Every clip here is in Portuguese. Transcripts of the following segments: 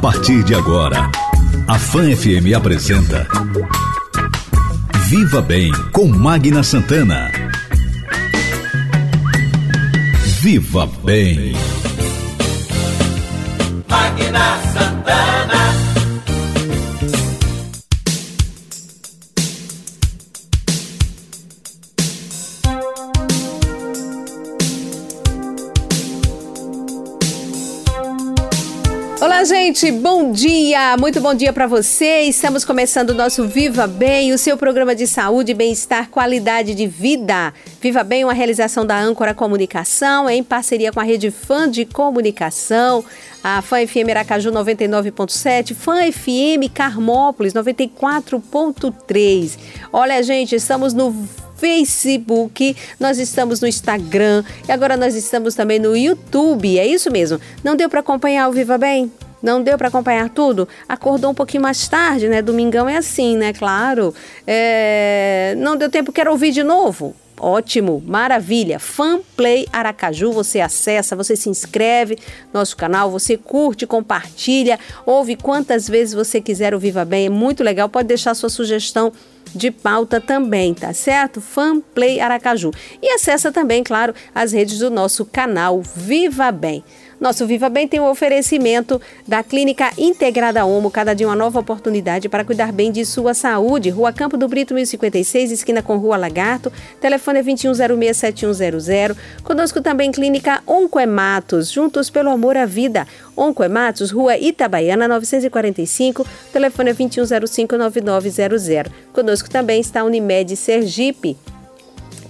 partir de agora, a Fan FM apresenta Viva Bem com Magna Santana. Viva Bem. Gente, bom dia! Muito bom dia para você. Estamos começando o nosso Viva Bem, o seu programa de saúde, bem-estar, qualidade de vida. Viva Bem, uma realização da Âncora Comunicação, em parceria com a Rede Fã de Comunicação, a Fã FM Aracaju 99.7, Fã FM Carmópolis 94.3. Olha, gente, estamos no Facebook, nós estamos no Instagram e agora nós estamos também no YouTube. É isso mesmo. Não deu para acompanhar o Viva Bem? Não deu para acompanhar tudo? Acordou um pouquinho mais tarde, né? Domingão é assim, né? Claro. É... Não deu tempo, quero ouvir de novo? Ótimo, maravilha. Fanplay Aracaju, você acessa, você se inscreve no nosso canal, você curte, compartilha, ouve quantas vezes você quiser o Viva Bem, é muito legal. Pode deixar sua sugestão de pauta também, tá certo? Fanplay Aracaju. E acessa também, claro, as redes do nosso canal Viva Bem. Nosso Viva Bem tem o um oferecimento da Clínica Integrada Homo, cada dia uma nova oportunidade para cuidar bem de sua saúde. Rua Campo do Brito, 1056, esquina com Rua Lagarto. Telefone é 2106-7100. Conosco também Clínica Oncoematos, juntos pelo amor à vida. Oncoematos, Rua Itabaiana, 945. Telefone é 2105-9900. Conosco também está Unimed Sergipe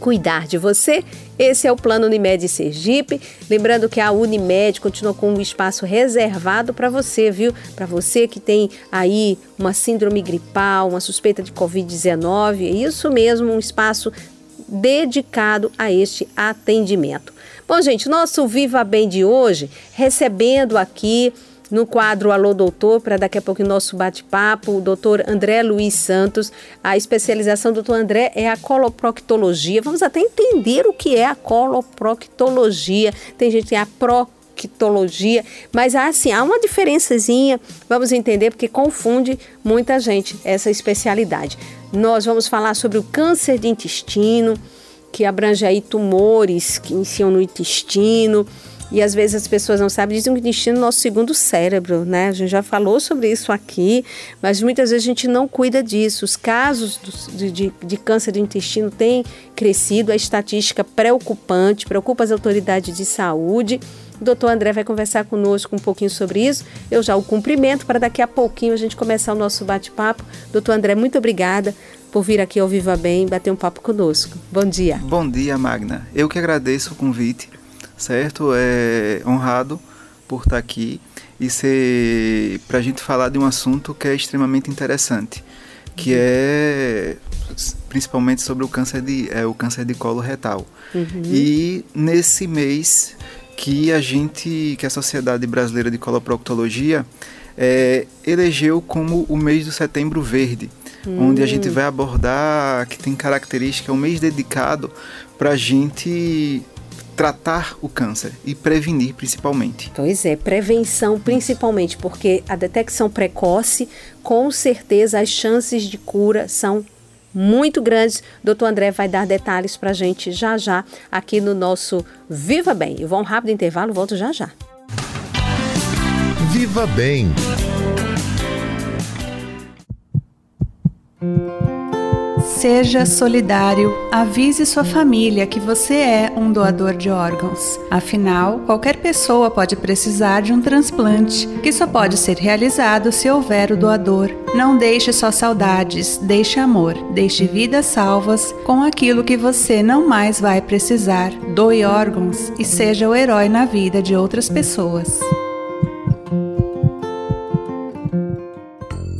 cuidar de você. Esse é o plano Unimed Sergipe. Lembrando que a Unimed continua com um espaço reservado para você, viu? Para você que tem aí uma síndrome gripal, uma suspeita de Covid-19. É isso mesmo, um espaço dedicado a este atendimento. Bom, gente, nosso Viva Bem de hoje, recebendo aqui no quadro Alô Doutor, para daqui a pouco o nosso bate-papo, o doutor André Luiz Santos. A especialização do doutor André é a coloproctologia. Vamos até entender o que é a coloproctologia. Tem gente que tem a proctologia, mas assim, há uma diferençazinha, vamos entender, porque confunde muita gente essa especialidade. Nós vamos falar sobre o câncer de intestino, que abrange aí tumores que iniciam no intestino, e às vezes as pessoas não sabem, dizem que o intestino é o nosso segundo cérebro, né? A gente já falou sobre isso aqui, mas muitas vezes a gente não cuida disso. Os casos de, de, câncer de intestino têm crescido, a estatística preocupante, preocupa as autoridades de saúde. O doutor André vai conversar conosco um pouquinho sobre isso. Eu já o cumprimento para daqui a pouquinho a gente começar o nosso bate-papo. Doutor André, muito obrigada por vir aqui ao Viva Bem bater um papo conosco. Bom dia. Bom dia, Magna. Eu que agradeço o convite certo? É honrado por estar aqui e ser para a gente falar de um assunto que é extremamente interessante, que uhum. é principalmente sobre o câncer de é, o câncer de colo retal. Uhum. E nesse mês que a gente, que a Sociedade Brasileira de Coloproctologia é, elegeu como o mês do Setembro Verde, uhum. onde a gente hum. vai abordar que tem característica, é um mês dedicado para a gente tratar o câncer e prevenir principalmente. Pois é, prevenção principalmente, porque a detecção precoce, com certeza as chances de cura são muito grandes. Doutor André vai dar detalhes para a gente já já aqui no nosso Viva Bem. Eu vou um rápido intervalo, volto já já. Viva Bem. Seja solidário, avise sua família que você é um doador de órgãos. Afinal, qualquer pessoa pode precisar de um transplante, que só pode ser realizado se houver o doador. Não deixe só saudades, deixe amor, deixe vidas salvas com aquilo que você não mais vai precisar. Doe órgãos e seja o herói na vida de outras pessoas.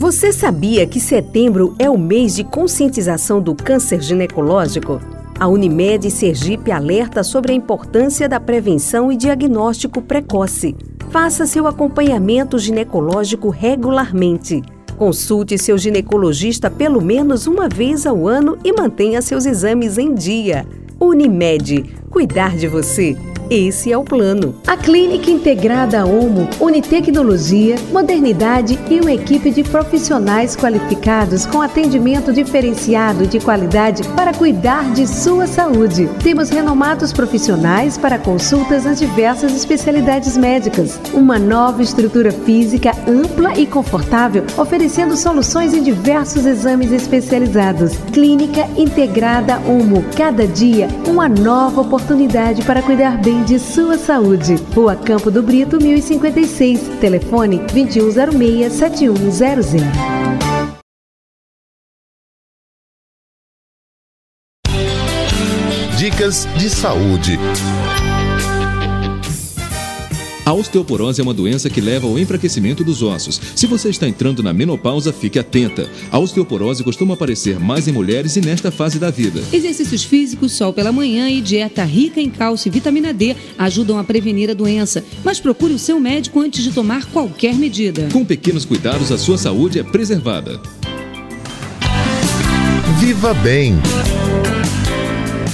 Você sabia que setembro é o mês de conscientização do câncer ginecológico? A Unimed Sergipe alerta sobre a importância da prevenção e diagnóstico precoce. Faça seu acompanhamento ginecológico regularmente. Consulte seu ginecologista pelo menos uma vez ao ano e mantenha seus exames em dia. Unimed, cuidar de você, Esse é o plano. A Clínica Integrada Homo une tecnologia, modernidade e uma equipe de profissionais qualificados com atendimento diferenciado de qualidade para cuidar de sua saúde. Temos renomados profissionais para consultas nas diversas especialidades médicas. Uma nova estrutura física ampla e confortável, oferecendo soluções em diversos exames especializados. Clínica Integrada Homo. Cada dia, uma nova oportunidade para cuidar bem de sua saúde. Rua Campo do Brito, 1056. Telefone 2106 7100. Dicas de saúde. A osteoporose é uma doença que leva ao enfraquecimento dos ossos. Se você está entrando na menopausa, fique atenta. A osteoporose costuma aparecer mais em mulheres e nesta fase da vida. Exercícios físicos, sol pela manhã e dieta rica em cálcio e vitamina D ajudam a prevenir a doença. Mas procure o seu médico antes de tomar qualquer medida. Com pequenos cuidados, a sua saúde é preservada. Viva Bem.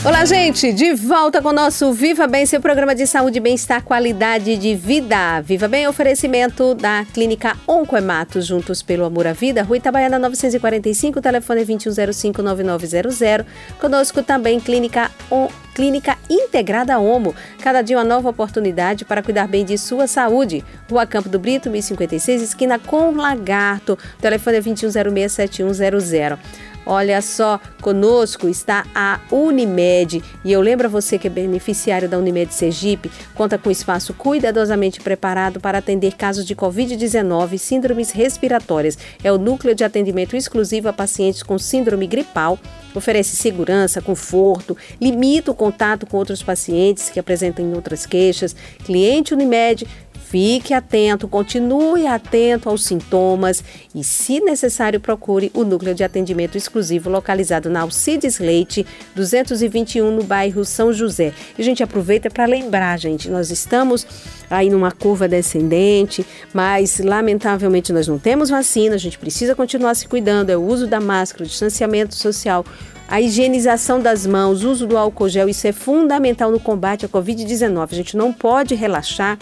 Olá, gente! De volta com o nosso Viva Bem, seu programa de saúde, bem-estar, qualidade de vida. Viva Bem, oferecimento da Clínica Oncoematos, juntos pelo amor à vida, Rua Itabaiana 945, telefone 2105-9900. Conosco também Clínica On Clínica Integrada Homo. Cada dia uma nova oportunidade para cuidar bem de sua saúde. Rua Campo do Brito, 1056, esquina com Lagarto. Telefone é 2106-7100. Olha só, conosco está a Unimed e eu lembro a você que é beneficiário da Unimed Sergipe, conta com espaço cuidadosamente preparado para atender casos de Covid-19 e síndromes respiratórias. É o núcleo de atendimento exclusivo a pacientes com síndrome gripal. Oferece segurança, conforto, limita o contato com outros pacientes que apresentam outras queixas. Cliente Unimed Fique atento, continue atento aos sintomas e, se necessário, procure o núcleo de atendimento exclusivo localizado na Alcides Leite, 221, no bairro São José. E a gente aproveita para lembrar, gente, nós estamos aí numa curva descendente, mas lamentavelmente nós não temos vacina, a gente precisa continuar se cuidando, é o uso da máscara, o distanciamento social, a higienização das mãos, o uso do álcool gel, isso é fundamental no combate à Covid-19. A gente não pode relaxar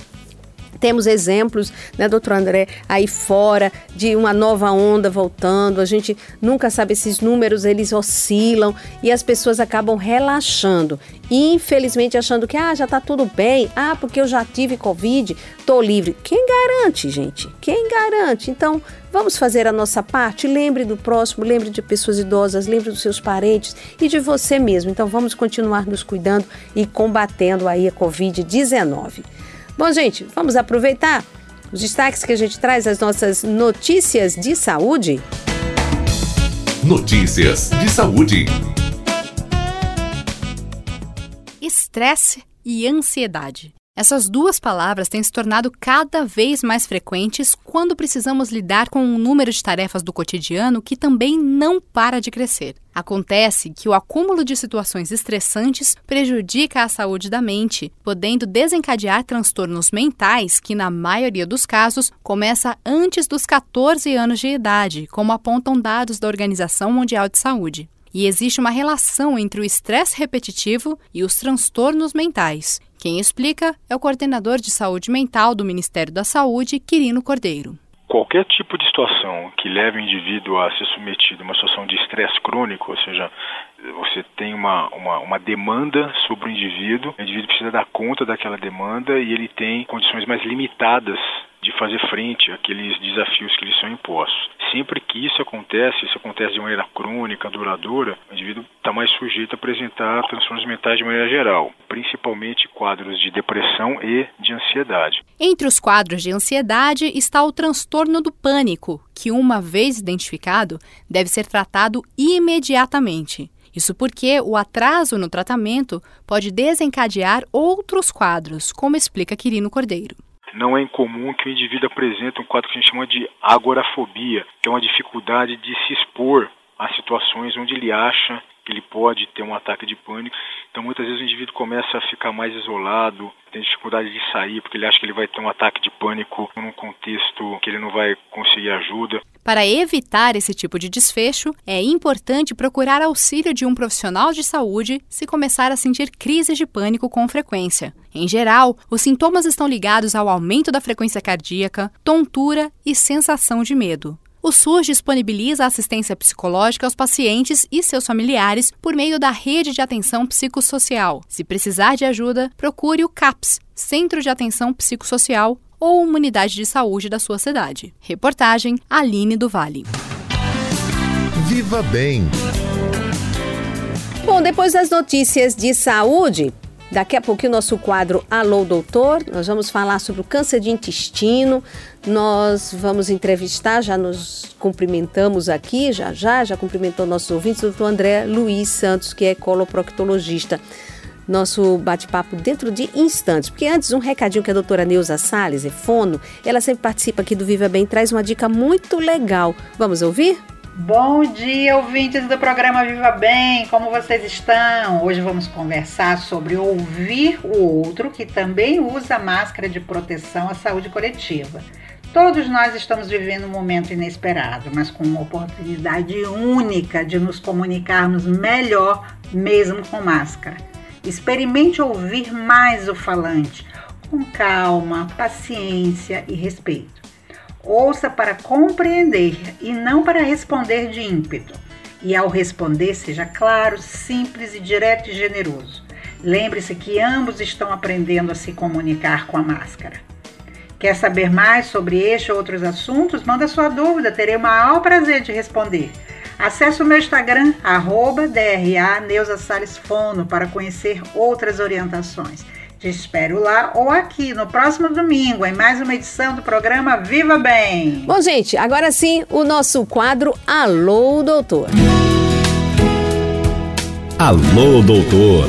temos exemplos, né, doutor André, aí fora de uma nova onda voltando. A gente nunca sabe esses números, eles oscilam e as pessoas acabam relaxando. Infelizmente achando que ah, já está tudo bem. Ah, porque eu já tive Covid, tô livre. Quem garante, gente? Quem garante? Então, Vamos fazer a nossa parte? Lembre do próximo, lembre de pessoas idosas, lembre dos seus parentes e de você mesmo. Então vamos continuar nos cuidando e combatendo aí a Covid-19. Bom, gente, vamos aproveitar os destaques que a gente traz as nossas notícias de saúde. Notícias de saúde. Estresse e ansiedade. Essas duas palavras têm se tornado cada vez mais frequentes quando precisamos lidar com um número de tarefas do cotidiano que também não para de crescer. Acontece que o acúmulo de situações estressantes prejudica a saúde da mente, podendo desencadear transtornos mentais que, na maioria dos casos, começa antes dos 14 anos de idade, como apontam dados da Organização Mundial de Saúde. E existe uma relação entre o estresse repetitivo e os transtornos mentais. Quem explica é o coordenador de saúde mental do Ministério da Saúde, Quirino Cordeiro. Qualquer tipo de situação que leve o indivíduo a ser submetido a uma situação de estresse crônico, ou seja, você tem uma, uma, uma, demanda sobre o indivíduo, o indivíduo precisa dar conta daquela demanda e ele tem condições mais limitadas de fazer frente àqueles desafios que lhe são impostos. Sempre que isso acontece, isso acontece de maneira crônica, duradoura, o indivíduo está mais sujeito a apresentar transtornos mentais de maneira geral, principalmente quadros de depressão e de ansiedade. Entre os quadros de ansiedade está o transtorno do pânico, que, uma vez identificado, deve ser tratado imediatamente. Isso porque o atraso no tratamento pode desencadear outros quadros, como explica Quirino Cordeiro não é incomum que o indivíduo apresente um quadro que a gente chama de agorafobia, que é uma dificuldade de se expor a situações onde ele acha ele pode ter um ataque de pânico. Então, muitas vezes o indivíduo começa a ficar mais isolado, tem dificuldade de sair porque ele acha que ele vai ter um ataque de pânico num contexto que ele não vai conseguir ajuda. Para evitar esse tipo de desfecho, é importante procurar auxílio de um profissional de saúde se começar a sentir crises de pânico com frequência. Em geral, os sintomas estão ligados ao aumento da frequência cardíaca, tontura e sensação de medo. O SUS disponibiliza assistência psicológica aos pacientes e seus familiares por meio da rede de atenção psicossocial. Se precisar de ajuda, procure o CAPS, Centro de Atenção Psicossocial, ou uma unidade de saúde da sua cidade. Reportagem Aline do Vale. Viva Bem. Bom, depois das notícias de saúde, Daqui a pouquinho, nosso quadro Alô Doutor, nós vamos falar sobre o câncer de intestino. Nós vamos entrevistar, já nos cumprimentamos aqui, já já, já cumprimentou nossos ouvintes, o doutor André Luiz Santos, que é coloproctologista. Nosso bate-papo dentro de instantes. Porque antes, um recadinho que a doutora Neuza Salles, é fono, ela sempre participa aqui do Viva Bem, traz uma dica muito legal. Vamos ouvir? Bom dia, ouvintes do programa Viva Bem, como vocês estão? Hoje vamos conversar sobre ouvir o outro que também usa máscara de proteção à saúde coletiva. Todos nós estamos vivendo um momento inesperado, mas com uma oportunidade única de nos comunicarmos melhor, mesmo com máscara. Experimente ouvir mais o falante, com calma, paciência e respeito. Ouça para compreender e não para responder de ímpeto. E ao responder, seja claro, simples e direto e generoso. Lembre-se que ambos estão aprendendo a se comunicar com a máscara. Quer saber mais sobre este ou outros assuntos? Manda sua dúvida, terei o maior prazer de responder. Acesse o meu Instagram, arroba DRA Neuza Salles Fono, para conhecer outras orientações. Te espero lá ou aqui no próximo domingo, em mais uma edição do programa Viva Bem. Bom, gente, agora sim o nosso quadro Alô, Doutor. Alô, Doutor.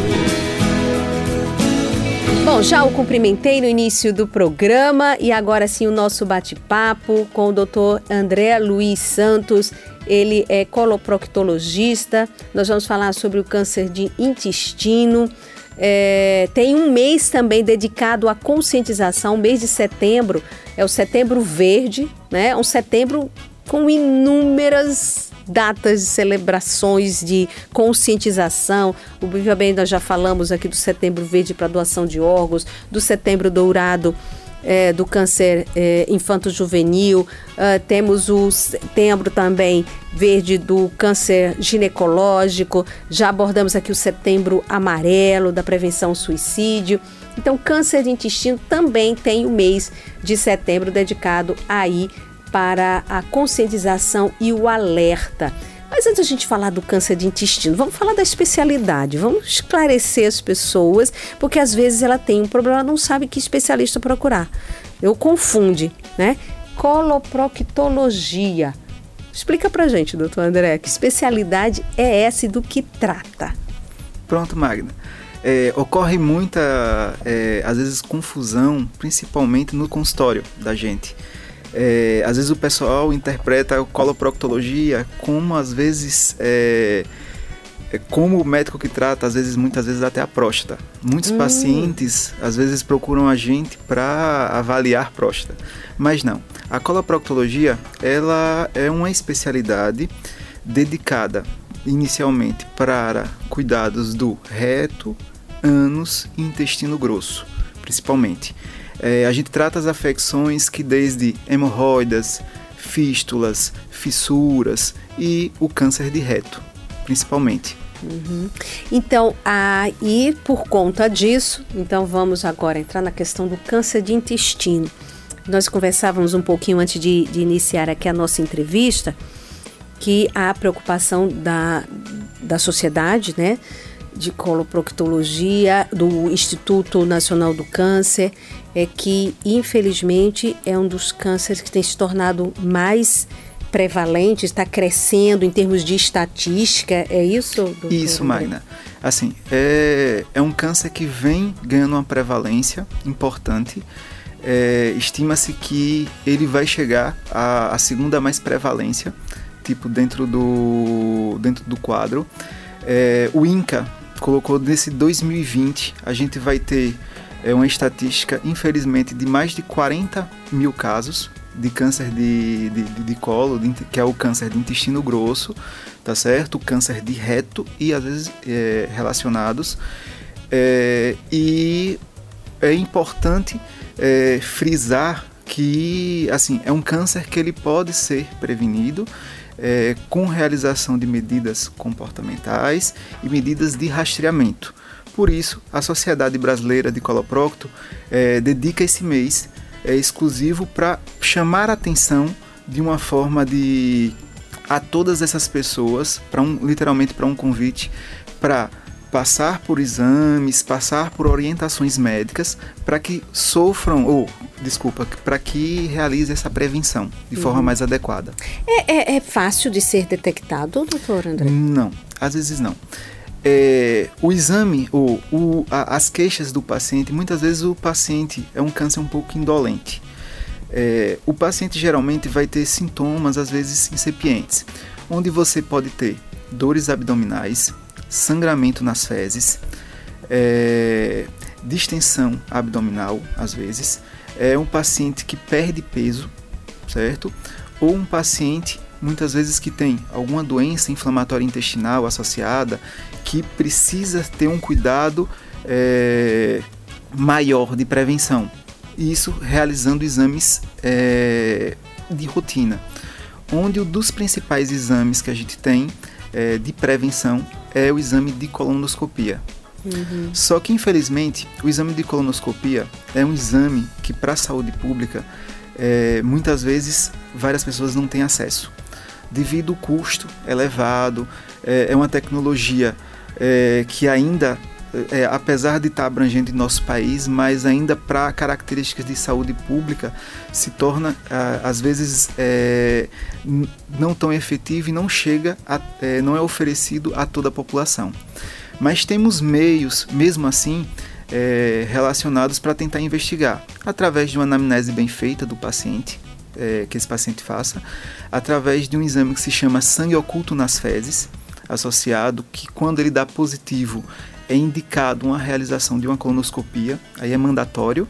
Bom, já o cumprimentei no início do programa e agora sim o nosso bate-papo com o doutor André Luiz Santos. Ele é coloproctologista. Nós vamos falar sobre o câncer de intestino. É, tem um mês também dedicado à conscientização, mês de setembro, é o Setembro Verde, né? Um setembro com inúmeras datas de celebrações de conscientização. O Bem, nós já falamos aqui do Setembro Verde para doação de órgãos, do Setembro Dourado é, do câncer é, infanto-juvenil, uh, temos o setembro também verde do câncer ginecológico, já abordamos aqui o setembro amarelo da prevenção ao suicídio. Então, câncer de intestino também tem o mês de setembro dedicado aí para a conscientização e o alerta. Mas antes a gente falar do câncer de intestino, vamos falar da especialidade, vamos esclarecer as pessoas, porque às vezes ela tem um problema, ela não sabe que especialista procurar. Eu confunde, né? Coloproctologia. Explica pra gente, doutor André, que especialidade é essa e do que trata? Pronto, Magna. É, ocorre muita, é, às vezes, confusão, principalmente no consultório da gente. É, às vezes o pessoal interpreta a coloproctologia como às vezes é, é, como o médico que trata, às vezes, muitas vezes até a próstata. Muitos hum. pacientes às vezes procuram a gente para avaliar próstata, mas não. A coloproctologia ela é uma especialidade dedicada inicialmente para cuidados do reto, ânus e intestino grosso, principalmente. É, a gente trata as afecções que desde hemorroidas, fístulas, fissuras e o câncer de reto, principalmente. Uhum. Então, aí por conta disso, então vamos agora entrar na questão do câncer de intestino. Nós conversávamos um pouquinho antes de, de iniciar aqui a nossa entrevista que a preocupação da, da sociedade, né, de coloproctologia, do Instituto Nacional do Câncer, é que, infelizmente, é um dos cânceres que tem se tornado mais prevalente, está crescendo em termos de estatística, é isso? Isso, Magna. Assim, é, é um câncer que vem ganhando uma prevalência importante. É, Estima-se que ele vai chegar à, à segunda mais prevalência, tipo dentro do, dentro do quadro. É, o INCA colocou nesse 2020 a gente vai ter é, uma estatística, infelizmente, de mais de 40 mil casos de câncer de, de, de colo, de, que é o câncer de intestino grosso, tá certo? Câncer de reto e às vezes é, relacionados. É, e é importante é, frisar que assim é um câncer que ele pode ser prevenido é, com realização de medidas comportamentais e medidas de rastreamento. Por isso, a Sociedade Brasileira de Coloprocto é, dedica esse mês é, exclusivo para chamar a atenção de uma forma de a todas essas pessoas, para um, literalmente para um convite para passar por exames, passar por orientações médicas para que sofram, ou desculpa, para que realize essa prevenção de uhum. forma mais adequada. É, é, é, fácil de ser detectado, doutor André? Não, às vezes não. É, o exame, ou o, a, as queixas do paciente, muitas vezes o paciente é um câncer um pouco indolente. É, o paciente geralmente vai ter sintomas, às vezes incipientes, onde você pode ter dores abdominais, sangramento nas fezes, é, distensão abdominal, às vezes, é um paciente que perde peso, certo? Ou um paciente, muitas vezes, que tem alguma doença inflamatória intestinal associada, que precisa ter um cuidado é, maior de prevenção. Isso realizando exames é, de rotina, onde um dos principais exames que a gente tem é, de prevenção é o exame de colonoscopia. Uhum. Só que, infelizmente, o exame de colonoscopia é um exame que, para a saúde pública, é, muitas vezes várias pessoas não têm acesso. Devido ao custo elevado, é, é uma tecnologia é, que ainda é, apesar de estar abrangente em nosso país, mas ainda para características de saúde pública se torna às vezes é, não tão efetivo e não chega, a, é, não é oferecido a toda a população. Mas temos meios, mesmo assim, é, relacionados para tentar investigar, através de uma anamnese bem feita do paciente, é, que esse paciente faça, através de um exame que se chama sangue oculto nas fezes, associado, que quando ele dá positivo, é indicado uma realização de uma colonoscopia, aí é mandatório,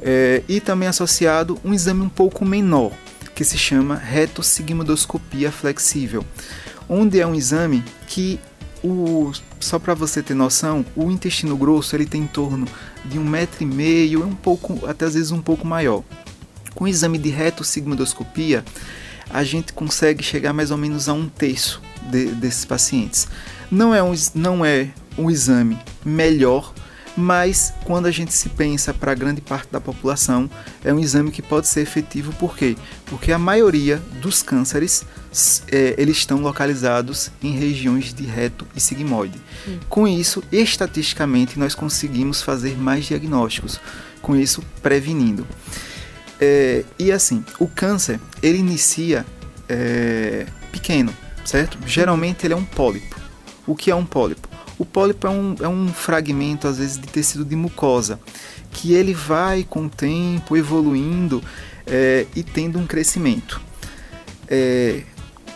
é, e também associado um exame um pouco menor, que se chama retossigmoidoscopia flexível, onde é um exame que o, só para você ter noção, o intestino grosso ele tem em torno de um metro e meio, um pouco, até às vezes um pouco maior. Com o exame de retossigmoidoscopia, a gente consegue chegar mais ou menos a um terço de, desses pacientes. Não é um, não é um exame melhor, mas quando a gente se pensa para grande parte da população, é um exame que pode ser efetivo, por quê? Porque a maioria dos cânceres é, eles estão localizados em regiões de reto e sigmoide. Hum. Com isso, estatisticamente, nós conseguimos fazer mais diagnósticos, com isso prevenindo. É, e assim, o câncer ele inicia é, pequeno, certo? Geralmente ele é um pólipo. O que é um pólipo? O pólipo é um, é um fragmento, às vezes, de tecido de mucosa, que ele vai com o tempo evoluindo é, e tendo um crescimento. É,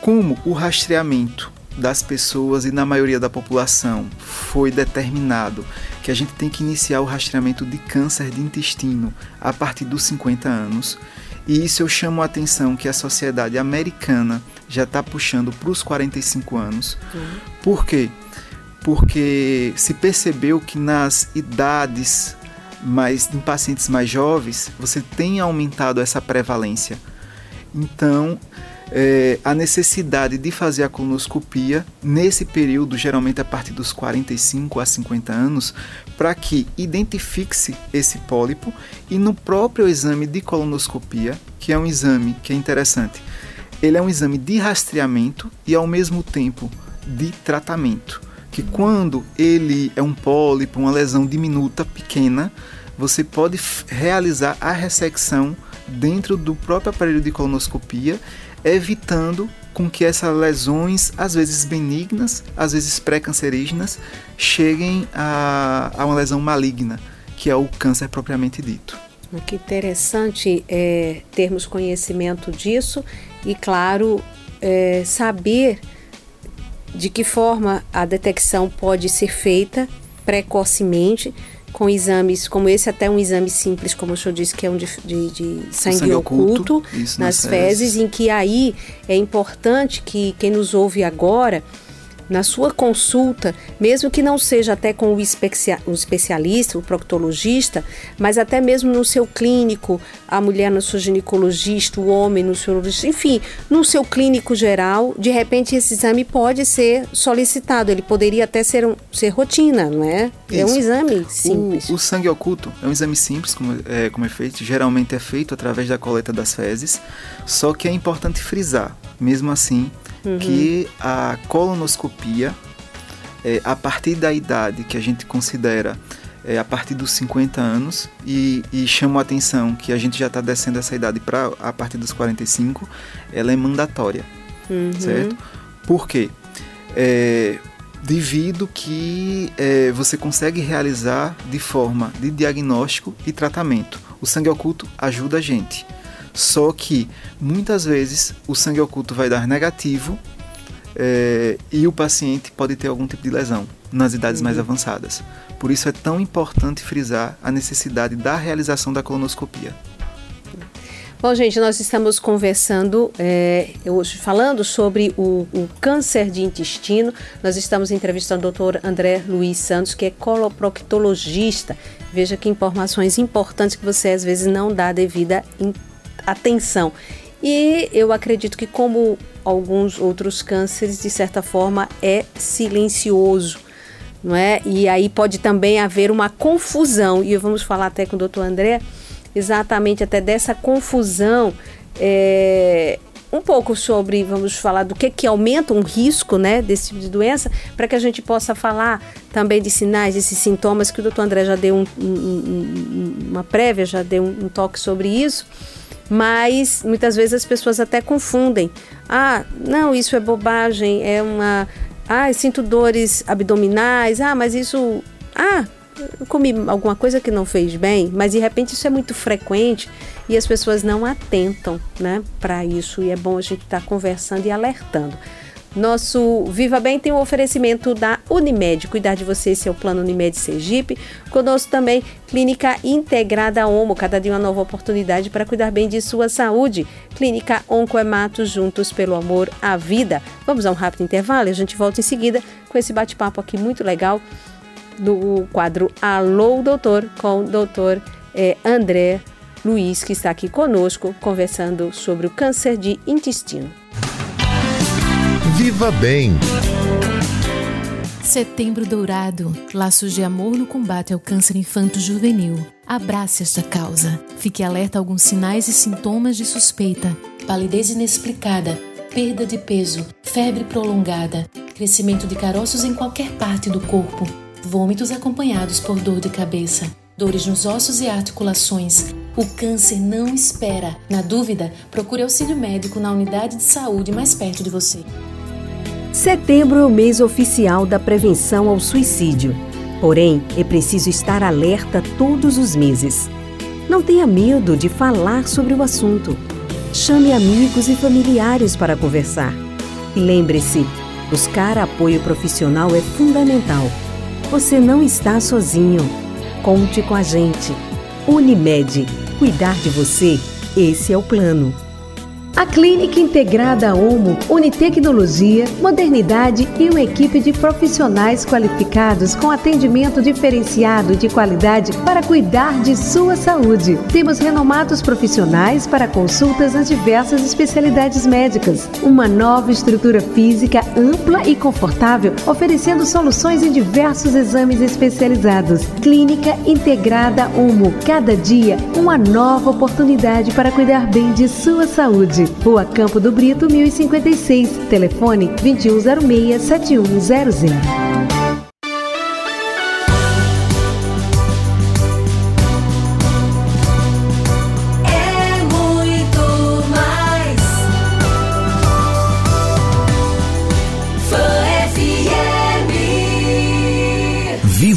como o rastreamento das pessoas e na maioria da população foi determinado que a gente tem que iniciar o rastreamento de câncer de intestino a partir dos 50 anos. E isso eu chamo a atenção que a sociedade americana já está puxando para os 45 anos. Uhum. Por quê? Porque se percebeu que nas idades mais em pacientes mais jovens você tem aumentado essa prevalência. Então, é, a necessidade de fazer a colonoscopia nesse período, geralmente a partir dos 45 a 50 anos, para que identifique-se esse pólipo e no próprio exame de colonoscopia, que é um exame que é interessante, ele é um exame de rastreamento e ao mesmo tempo de tratamento. Que quando ele é um pólipo, uma lesão diminuta, pequena, você pode realizar a ressecção dentro do próprio aparelho de colonoscopia evitando com que essas lesões, às vezes benignas, às vezes pré-cancerígenas, cheguem a, a uma lesão maligna, que é o câncer propriamente dito. Que interessante é, termos conhecimento disso e, claro, é, saber de que forma a detecção pode ser feita precocemente com exames como esse, até um exame simples, como o senhor disse, que é um de, de, de sangue, sangue, oculto, oculto nas, fezes, fezes, em que aí é importante que quem nos ouve agora na sua consulta, mesmo que não seja até com o, especia o especialista, o proctologista, mas até mesmo no seu clínico, a mulher no seu ginecologista, o homem no seu enfim, no seu clínico geral, de repente esse exame pode ser solicitado, ele poderia até ser, um, ser rotina, não é? Isso. É um exame simples. O, o, sangue oculto é um exame simples, como é, como é feito, geralmente é feito através da coleta das fezes, só que é importante frisar, mesmo assim, uhum. que a colonoscopia, é, a partir da idade que a gente considera é, a partir dos 50 anos e, e chamo a atenção que a gente já está descendo essa idade para a partir dos 45, ela é mandatória, uhum. certo? Por quê? É, devido que é, você consegue realizar de forma de diagnóstico e tratamento. O sangue oculto ajuda a gente. Só que muitas vezes o sangue oculto vai dar negativo é, e o paciente pode ter algum tipo de lesão nas idades uhum. mais avançadas. Por isso é tão importante frisar a necessidade da realização da colonoscopia. Bom, gente, nós estamos conversando é, hoje falando sobre o, o, câncer de intestino. Nós estamos entrevistando o doutor André Luiz Santos, que é coloproctologista. Veja que informações importantes que você às vezes não dá devida atenção. E eu acredito que, como alguns outros cânceres, de certa forma, é silencioso. Não é? E aí pode também haver uma confusão, e vamos falar até com o doutor André, exatamente até dessa confusão, é, um pouco sobre, vamos falar do que, que aumenta um risco né, desse tipo de doença, para que a gente possa falar também de sinais, desses sintomas, que o doutor André já deu um, um, uma prévia, já deu um toque sobre isso mas muitas vezes as pessoas até confundem. Ah, não, isso é bobagem, é uma. Ah, sinto dores abdominais. Ah, mas isso. Ah, eu comi alguma coisa que não fez bem, mas de repente isso é muito frequente e as pessoas não atentam, né, para isso e é bom a gente estar tá conversando e alertando. Nosso Viva Bem tem um oferecimento da Unimed. Cuidar de você, esse é plano Unimed Sergipe. Conosco também, Clínica Integrada Homo. Cada dia uma nova oportunidade para cuidar bem de sua saúde. Clínica Oncoemato, juntos pelo amor à vida. Vamos a um rápido intervalo e a gente volta em seguida com esse bate-papo aqui muito legal do quadro Alô Doutor com o doutor eh, André Luiz, que está aqui conosco conversando sobre o câncer de intestino. Viva Bem. Setembro Dourado Laços de amor no combate ao câncer infanto-juvenil. Abrace esta causa. Fique alerta a alguns sinais e sintomas de suspeita: palidez inexplicada, perda de peso, febre prolongada, crescimento de caroços em qualquer parte do corpo, vômitos acompanhados por dor de cabeça, dores nos ossos e articulações. O câncer não espera. Na dúvida, procure auxílio médico na unidade de saúde mais perto de você. Setembro é o mês oficial da prevenção ao suicídio. Porém, é preciso estar alerta todos os meses. Não tenha medo de falar sobre o assunto. Chame amigos e familiares para conversar. E lembre-se, buscar apoio profissional é fundamental. Você não está sozinho. Conte com a gente. Unimed. Cuidar de você, esse é o plano. A Clínica Integrada Omo une tecnologia, modernidade e uma equipe de profissionais qualificados com atendimento diferenciado de qualidade para cuidar de sua saúde. Temos renomados profissionais para consultas nas diversas especialidades médicas. Uma nova estrutura física ampla e confortável, oferecendo soluções em diversos exames especializados. Clínica Integrada Omo. Cada dia, uma nova oportunidade para cuidar bem de sua saúde. Rua Campo do Brito, 1056. Telefone 2106-7100.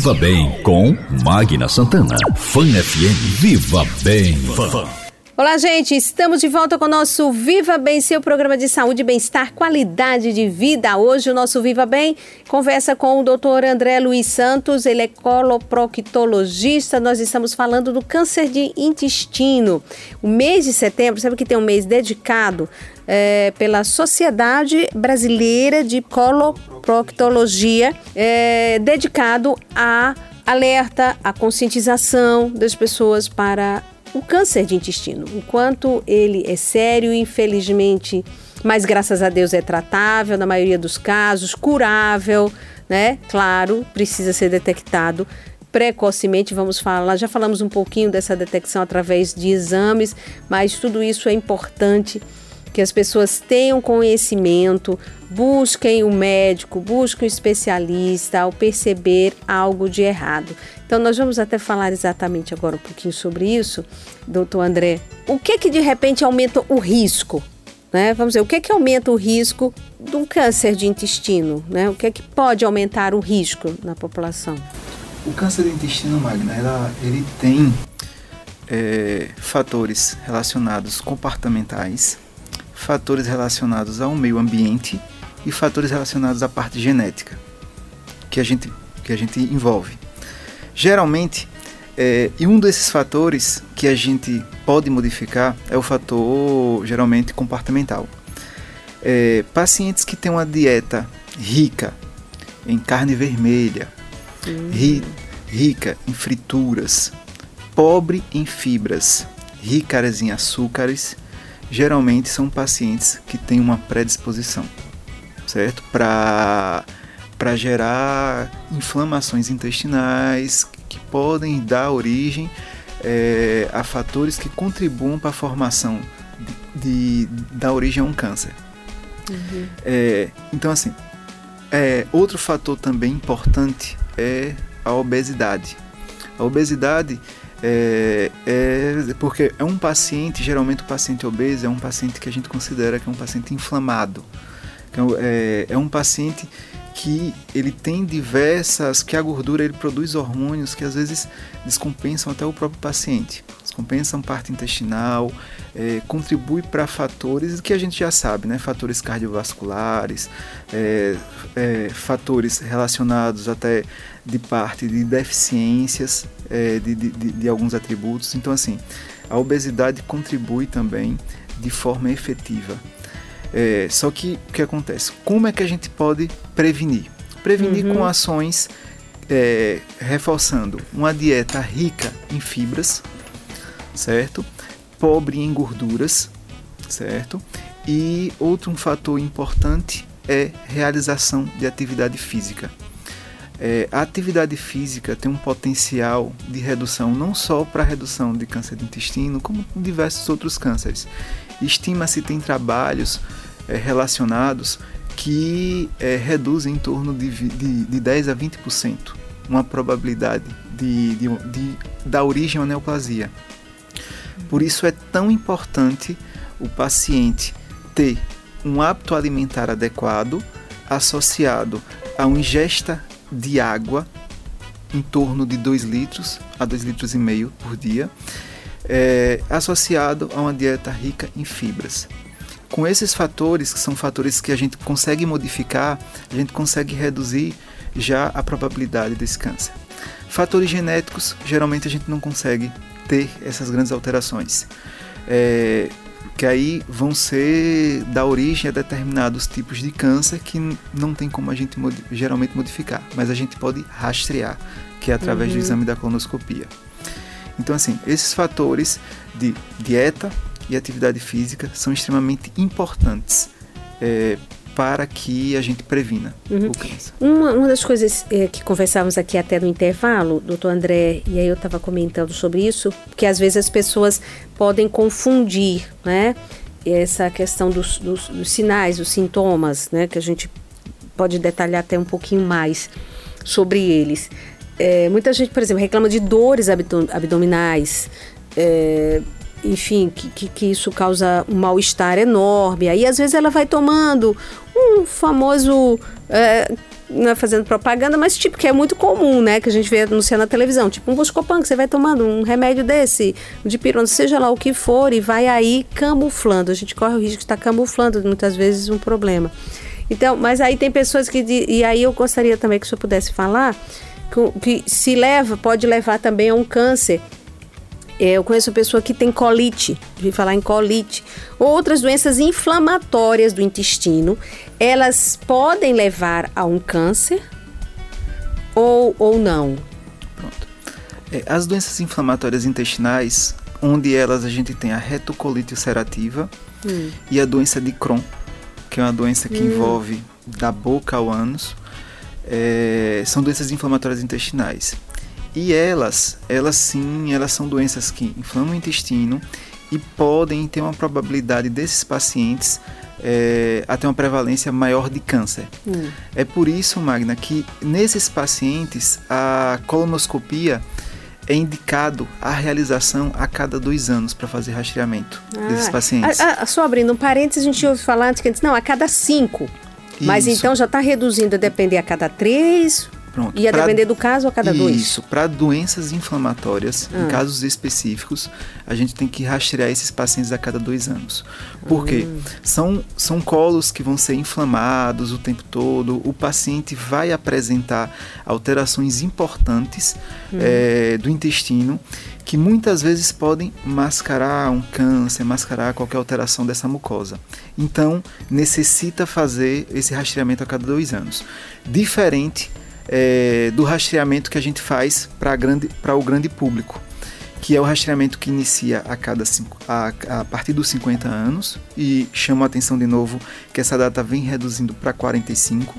Viva Bem com Magna Santana. Fã FM. Viva Bem. Fã. Olá, gente. Estamos de volta com o nosso Viva Bem, seu programa de saúde, bem-estar, qualidade de vida. Hoje o nosso Viva Bem conversa com o Dr. André Luiz Santos, ele é coloproctologista. Nós estamos falando do câncer de intestino. O mês de setembro, sabe que tem um mês dedicado é, pela Sociedade Brasileira de Coloproctologia, é, dedicado a alerta, a conscientização das pessoas para o câncer de intestino, o quanto ele é sério, infelizmente, mas graças a Deus é tratável na maioria dos casos, curável, né? Claro, precisa ser detectado precocemente, vamos falar, já falamos um pouquinho dessa detecção através de exames, mas tudo isso é importante que as pessoas tenham conhecimento, busquem o médico, busquem o especialista ao perceber algo de errado. Então nós vamos até falar exatamente agora um pouquinho sobre isso, doutor André. O que que de repente aumenta o risco? Né? Vamos ver, o que que aumenta o risco de um câncer de intestino? Né? O que que pode aumentar o risco na população? O câncer de intestino, Magna, ela, ele tem é, fatores relacionados comportamentais, fatores relacionados ao meio ambiente e fatores relacionados à parte genética que a gente, que a gente envolve. Geralmente, é, e um desses fatores que a gente pode modificar é o fator geralmente comportamental. É, pacientes que têm uma dieta rica em carne vermelha, uhum. ri, rica em frituras, pobre em fibras, ricas em açúcares geralmente são pacientes que têm uma predisposição, certo? Para para gerar inflamações intestinais que podem dar origem é, a fatores que contribuam para a formação de, de, da origem a um câncer. Uhum. É, então, assim, é, outro fator também importante é a obesidade. A obesidade é, é, porque é um paciente, geralmente o paciente obeso é um paciente que a gente considera que é um paciente inflamado. É, é, é um paciente que ele tem diversas, que a gordura ele produz hormônios que às vezes descompensam até o próprio paciente, descompensam parte intestinal, é, contribui para fatores que a gente já sabe, né? Fatores cardiovasculares, é, é, fatores relacionados até de parte de deficiências é, de, de, de alguns atributos. Então, assim, a obesidade contribui também de forma efetiva é, só que o que acontece? Como é que a gente pode prevenir? Prevenir uhum. com ações é, reforçando uma dieta rica em fibras, certo? Pobre em gorduras, certo? E outro um fator importante é realização de atividade física. É, a atividade física tem um potencial de redução não só para redução de câncer do intestino, como diversos outros cânceres. Estima-se tem trabalhos é, relacionados que é, reduzem em torno de, de, de 10 a 20% uma probabilidade de, de, de, da origem à neoplasia. Por isso é tão importante o paciente ter um hábito alimentar adequado associado a uma ingesta de água em torno de 2 litros a 2 litros e meio por dia, é, associado a uma dieta rica em fibras. Com esses fatores, que são fatores que a gente consegue modificar, a gente consegue reduzir já a probabilidade desse câncer. Fatores genéticos, geralmente a gente não consegue ter essas grandes alterações. É, que aí vão ser da origem a determinados tipos de câncer que não tem como a gente geralmente modificar, mas a gente pode rastrear, que é através uhum. do exame da colonoscopia. Então assim, esses fatores de dieta, e atividade física são extremamente importantes é, para que a gente previna uhum. o câncer. Uma, uma das coisas é, que conversávamos aqui até no intervalo, doutor André, e aí eu estava comentando sobre isso, que às vezes as pessoas podem confundir, né? Essa questão dos, dos, dos sinais, os sintomas, né? Que a gente pode detalhar até um pouquinho mais sobre eles. É, muita gente, por exemplo, reclama de dores abdominais, é, enfim, que, que, que isso causa um mal-estar enorme. Aí às vezes ela vai tomando um famoso é, não é fazendo propaganda, mas tipo que é muito comum, né? Que a gente vê anunciando na televisão, tipo um Buscopan que você vai tomando um remédio desse, de pirona, seja lá o que for, e vai aí camuflando. A gente corre o risco de estar camuflando muitas vezes um problema. Então, mas aí tem pessoas que e aí eu gostaria também que o senhor pudesse falar que, que se leva, pode levar também a um câncer eu conheço pessoa que tem colite, de falar em colite, outras doenças inflamatórias do intestino, elas podem levar a um câncer ou, ou não? Pronto. É, as doenças inflamatórias intestinais, onde elas a gente tem a retocolite ulcerativa hum. e a doença de Crohn, que é uma doença que hum. envolve da boca ao ânus, é, são doenças inflamatórias intestinais. E elas, elas sim, elas são doenças que inflamam o intestino e podem ter uma probabilidade desses pacientes é, a ter uma prevalência maior de câncer. Hum. É por isso, Magna, que nesses pacientes a colonoscopia é indicado a realização a cada dois anos para fazer rastreamento ah, desses pacientes. A, a, só abrindo um parênteses, a gente ouve falar antes que não, a cada cinco. Isso. Mas então já está reduzindo a depender a cada três Pronto. Ia pra, depender do caso a cada isso, dois? Isso, para doenças inflamatórias, ah. em casos específicos, a gente tem que rastrear esses pacientes a cada dois anos. Por quê? Hum. São, são colos que vão ser inflamados o tempo todo, o paciente vai apresentar alterações importantes hum. é, do intestino que muitas vezes podem mascarar um câncer, mascarar qualquer alteração dessa mucosa. Então, necessita fazer esse rastreamento a cada dois anos. Diferente é, do rastreamento que a gente faz para o grande público, que é o rastreamento que inicia a, cada cinco, a, a partir dos 50 anos e chama a atenção de novo que essa data vem reduzindo para 45.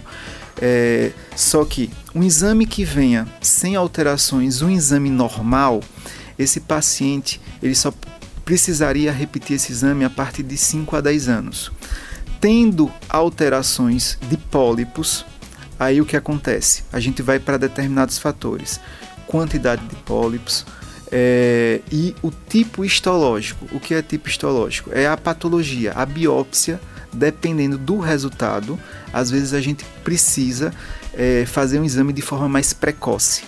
É, só que um exame que venha sem alterações, um exame normal, esse paciente ele só precisaria repetir esse exame a partir de 5 a 10 anos. Tendo alterações de pólipos, Aí o que acontece? A gente vai para determinados fatores: quantidade de pólipos é, e o tipo histológico. O que é tipo histológico? É a patologia, a biópsia. Dependendo do resultado, às vezes a gente precisa é, fazer um exame de forma mais precoce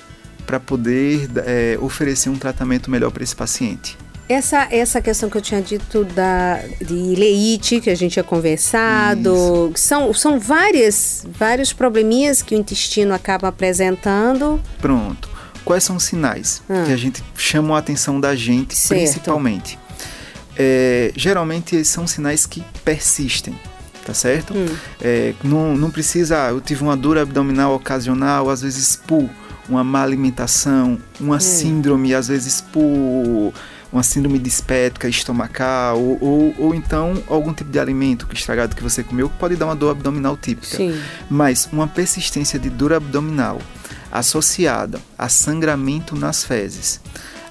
para poder é, oferecer um tratamento melhor para esse paciente. Essa, essa questão que eu tinha dito da, de leite, que a gente tinha conversado, são, são várias, vários probleminhas que o intestino acaba apresentando. Pronto. Quais são os sinais ah. que a gente chama a atenção da gente, certo. principalmente? É, geralmente são sinais que persistem, tá certo? Hum. É, não, não precisa, ah, eu tive uma dor abdominal ocasional, às vezes por uma má alimentação, uma hum. síndrome, às vezes por uma síndrome dispética estomacal ou, ou, ou, então algum tipo de alimento que estragado que você comeu pode dar uma dor abdominal típica. Sim. Mas uma persistência de dor abdominal associada a sangramento nas fezes,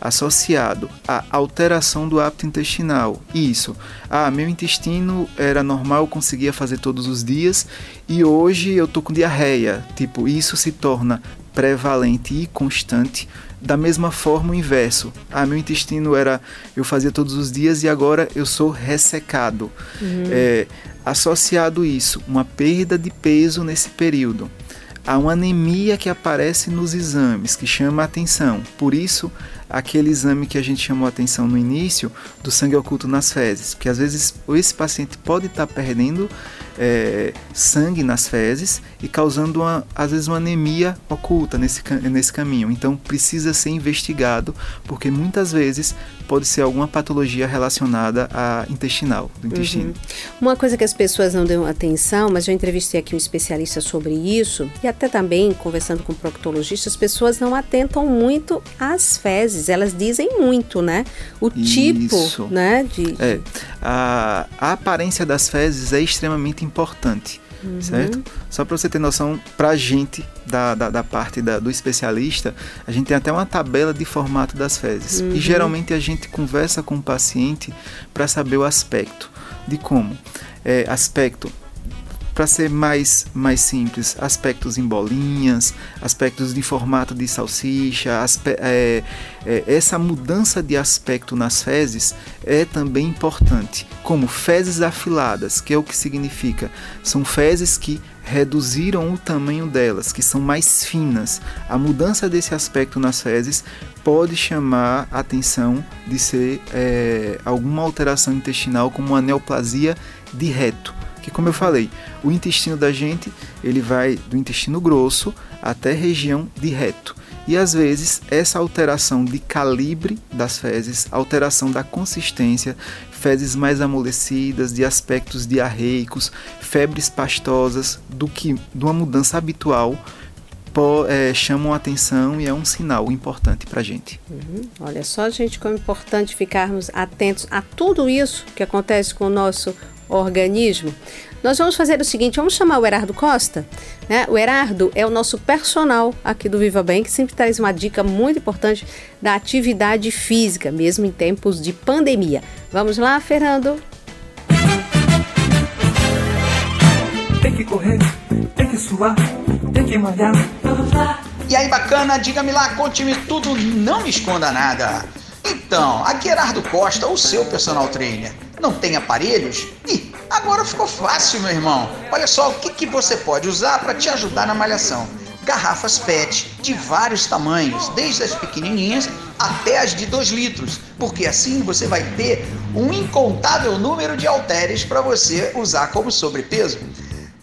associado à alteração do hábito intestinal. Isso. Ah, meu intestino era normal, eu conseguia fazer todos os dias e hoje eu tô com diarreia. Tipo, isso se torna prevalente e constante da mesma forma, o inverso. Ah, meu intestino era. Eu fazia todos os dias e agora eu sou ressecado. Uhum. É, associado isso, uma perda de peso nesse período. Há uma anemia que aparece nos exames, que chama a atenção. Por isso, aquele exame que a gente chamou a atenção no início, do sangue oculto nas fezes. Porque às vezes esse paciente pode estar perdendo é, sangue nas fezes e causando, uma, às vezes, uma anemia oculta nesse, nesse caminho. Então, precisa ser investigado, porque muitas vezes pode ser alguma patologia relacionada à intestinal, do intestino. Uhum. Uma coisa que as pessoas não dão atenção, mas eu entrevistei aqui um especialista sobre isso, e até também conversando com proctologistas, as pessoas não atentam muito às fezes, elas dizem muito, né? O tipo, isso. né? De, de... É, a, a aparência das fezes é extremamente importante. Uhum. Certo? Só para você ter noção, para a gente, da, da, da parte da, do especialista, a gente tem até uma tabela de formato das fezes. Uhum. E geralmente a gente conversa com o paciente para saber o aspecto. De como? É, aspecto para ser mais, mais simples, aspectos em bolinhas, aspectos de formato de salsicha, é, é, essa mudança de aspecto nas fezes é também importante, como fezes afiladas, que é o que significa, são fezes que reduziram o tamanho delas, que são mais finas. A mudança desse aspecto nas fezes pode chamar a atenção de ser é, alguma alteração intestinal, como uma neoplasia de reto. Que, como eu falei, o intestino da gente ele vai do intestino grosso até região de reto. E às vezes essa alteração de calibre das fezes, alteração da consistência, fezes mais amolecidas, de aspectos diarreicos, febres pastosas, do que de uma mudança habitual po, é, chamam atenção e é um sinal importante para a gente. Uhum. Olha só, gente, como é importante ficarmos atentos a tudo isso que acontece com o nosso organismo. Nós vamos fazer o seguinte, vamos chamar o Herardo Costa. Né? O Herardo é o nosso personal aqui do Viva Bem, que sempre traz uma dica muito importante da atividade física, mesmo em tempos de pandemia. Vamos lá, Fernando? Tem que correr, tem que suar, tem que malhar. E aí, bacana, diga-me lá, conte-me tudo, não me esconda nada. Então, aqui é Herardo Costa, o seu personal trainer. Não tem aparelhos? Ih, agora ficou fácil, meu irmão. Olha só o que, que você pode usar para te ajudar na malhação. Garrafas PET de vários tamanhos, desde as pequenininhas até as de 2 litros, porque assim você vai ter um incontável número de halteres para você usar como sobrepeso.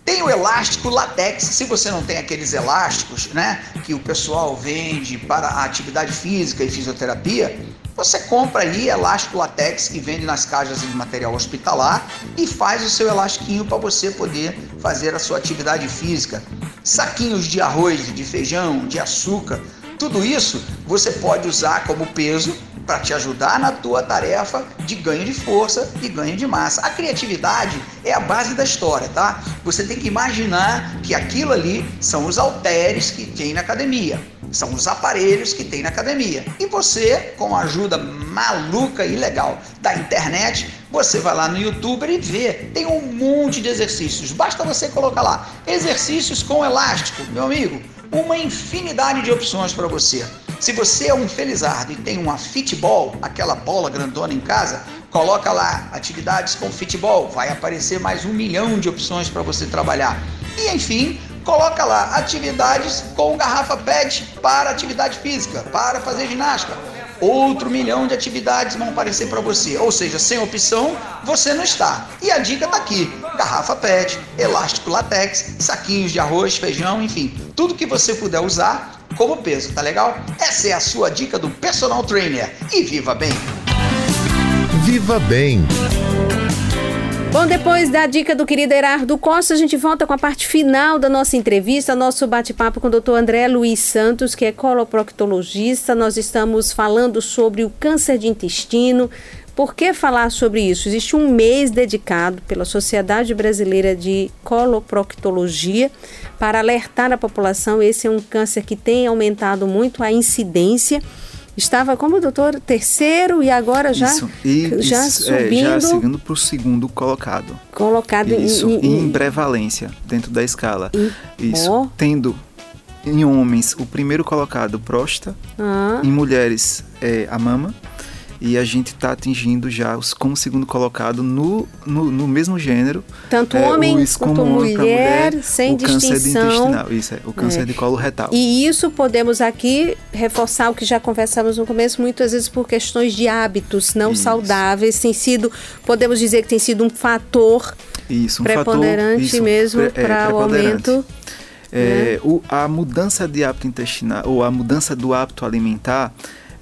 Tem o elástico latex. Se você não tem aqueles elásticos, né, que o pessoal vende para a atividade física e fisioterapia, você compra aí elástico latex que vende nas caixas de material hospitalar e faz o seu elastiquinho para você poder fazer a sua atividade física. Saquinhos de arroz, de feijão, de açúcar, tudo isso você pode usar como peso para te ajudar na tua tarefa de ganho de força e ganho de massa. A criatividade é a base da história, tá? Você tem que imaginar que aquilo ali são os halteres que tem na academia, são os aparelhos que tem na academia. E você, com a ajuda maluca e legal da internet, você vai lá no YouTube e vê, tem um monte de exercícios. Basta você colocar lá exercícios com elástico, meu amigo, uma infinidade de opções para você. Se você é um felizardo e tem uma fitball, aquela bola grandona em casa, coloca lá atividades com fitball, vai aparecer mais um milhão de opções para você trabalhar. E enfim, coloca lá atividades com garrafa PET para atividade física, para fazer ginástica. Outro milhão de atividades vão aparecer para você. Ou seja, sem opção, você não está. E a dica está aqui: garrafa PET, elástico latex, saquinhos de arroz, feijão, enfim, tudo que você puder usar como peso, tá legal? Essa é a sua dica do personal trainer. E viva bem! Viva bem! Bom, depois da dica do querido Herardo Costa, a gente volta com a parte final da nossa entrevista, nosso bate-papo com o Dr. André Luiz Santos, que é coloproctologista. Nós estamos falando sobre o câncer de intestino. Por que falar sobre isso? Existe um mês dedicado pela Sociedade Brasileira de Coloproctologia para alertar a população. Esse é um câncer que tem aumentado muito a incidência estava como doutor terceiro e agora já isso, e, já isso, subindo é, já seguindo para o segundo colocado colocado isso em, em, em prevalência dentro da escala isso oh. tendo em homens o primeiro colocado próstata ah. em mulheres é, a mama e a gente está atingindo já os como segundo colocado no, no, no mesmo gênero. Tanto é, homem quanto mulher, mulher, sem o distinção. câncer intestinal, isso é, o câncer É. de colo retal. E isso podemos aqui reforçar o que já conversamos no começo, muitas vezes por questões de hábitos não Isso. saudáveis, tem sido, podemos dizer que tem sido um fator Isso, um preponderante fator, isso, mesmo pre- é, para o aumento. É, o, a mudança de hábito intestinal, ou a mudança do hábito alimentar,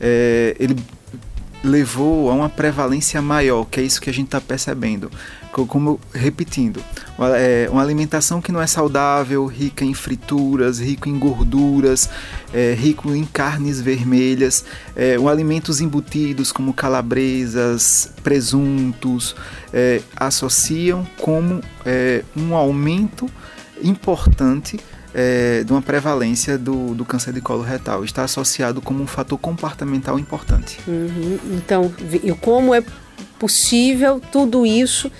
é, ele levou a uma prevalência maior, que é isso que a gente está percebendo. Co- Como repetindo, uma, é, uma alimentação que não é saudável, rica em frituras, rico em gorduras, é, rico em carnes vermelhas, é, um alimentos embutidos como calabresas, presuntos, é, associam como é, um aumento importante é, de uma prevalência do, do câncer de colo retal. Está associado como um fator comportamental importante. Uhum. Então, e como é possível tudo isso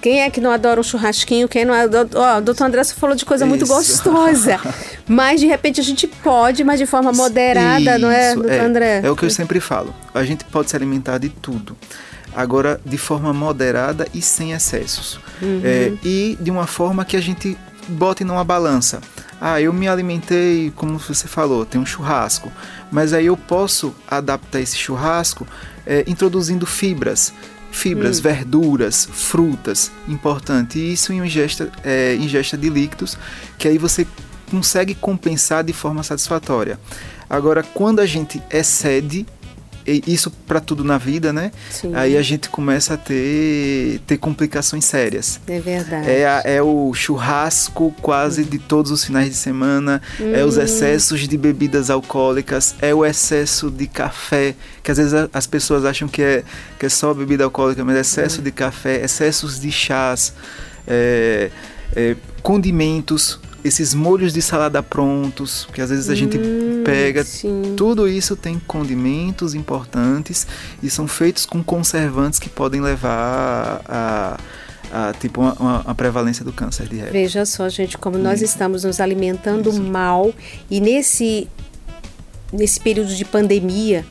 Quem é que não adora um churrasquinho? Quem não adora. Ó, o doutor André falou de coisa muito Isso. gostosa. mas de repente a gente pode, mas de forma moderada, não é, Isso, doutor André? É o que eu sempre falo. A gente pode se alimentar de tudo. Agora, de forma moderada e sem excessos. Uhum. É, e de uma forma que a gente bote numa balança. Ah, eu me alimentei, como você falou, tem um churrasco. Mas aí eu posso adaptar esse churrasco é, introduzindo fibras. Fibras, Hum. verduras, frutas, importante. E isso em ingesta, é, ingesta de líquidos, que aí você consegue compensar de forma satisfatória. Agora, quando a gente excede, isso para tudo na vida, né? Sim. Aí a gente começa a ter, ter complicações sérias. É verdade. É, a- é o churrasco quase de todos os finais de semana, é os Hum. excessos de bebidas alcoólicas, é o excesso de café, que às vezes as pessoas acham que é, que é só bebida alcoólica, mas é excesso de café, excessos de chás, é, é, condimentos, esses molhos de salada prontos, que às vezes a gente Hum, pega. sim. Tudo isso tem condimentos importantes e são feitos com conservantes que podem levar a, a, tipo uma, uma- prevalência do câncer de reto. Veja só, gente, como nós estamos nos alimentando mal e nesse, nesse período de pandemia,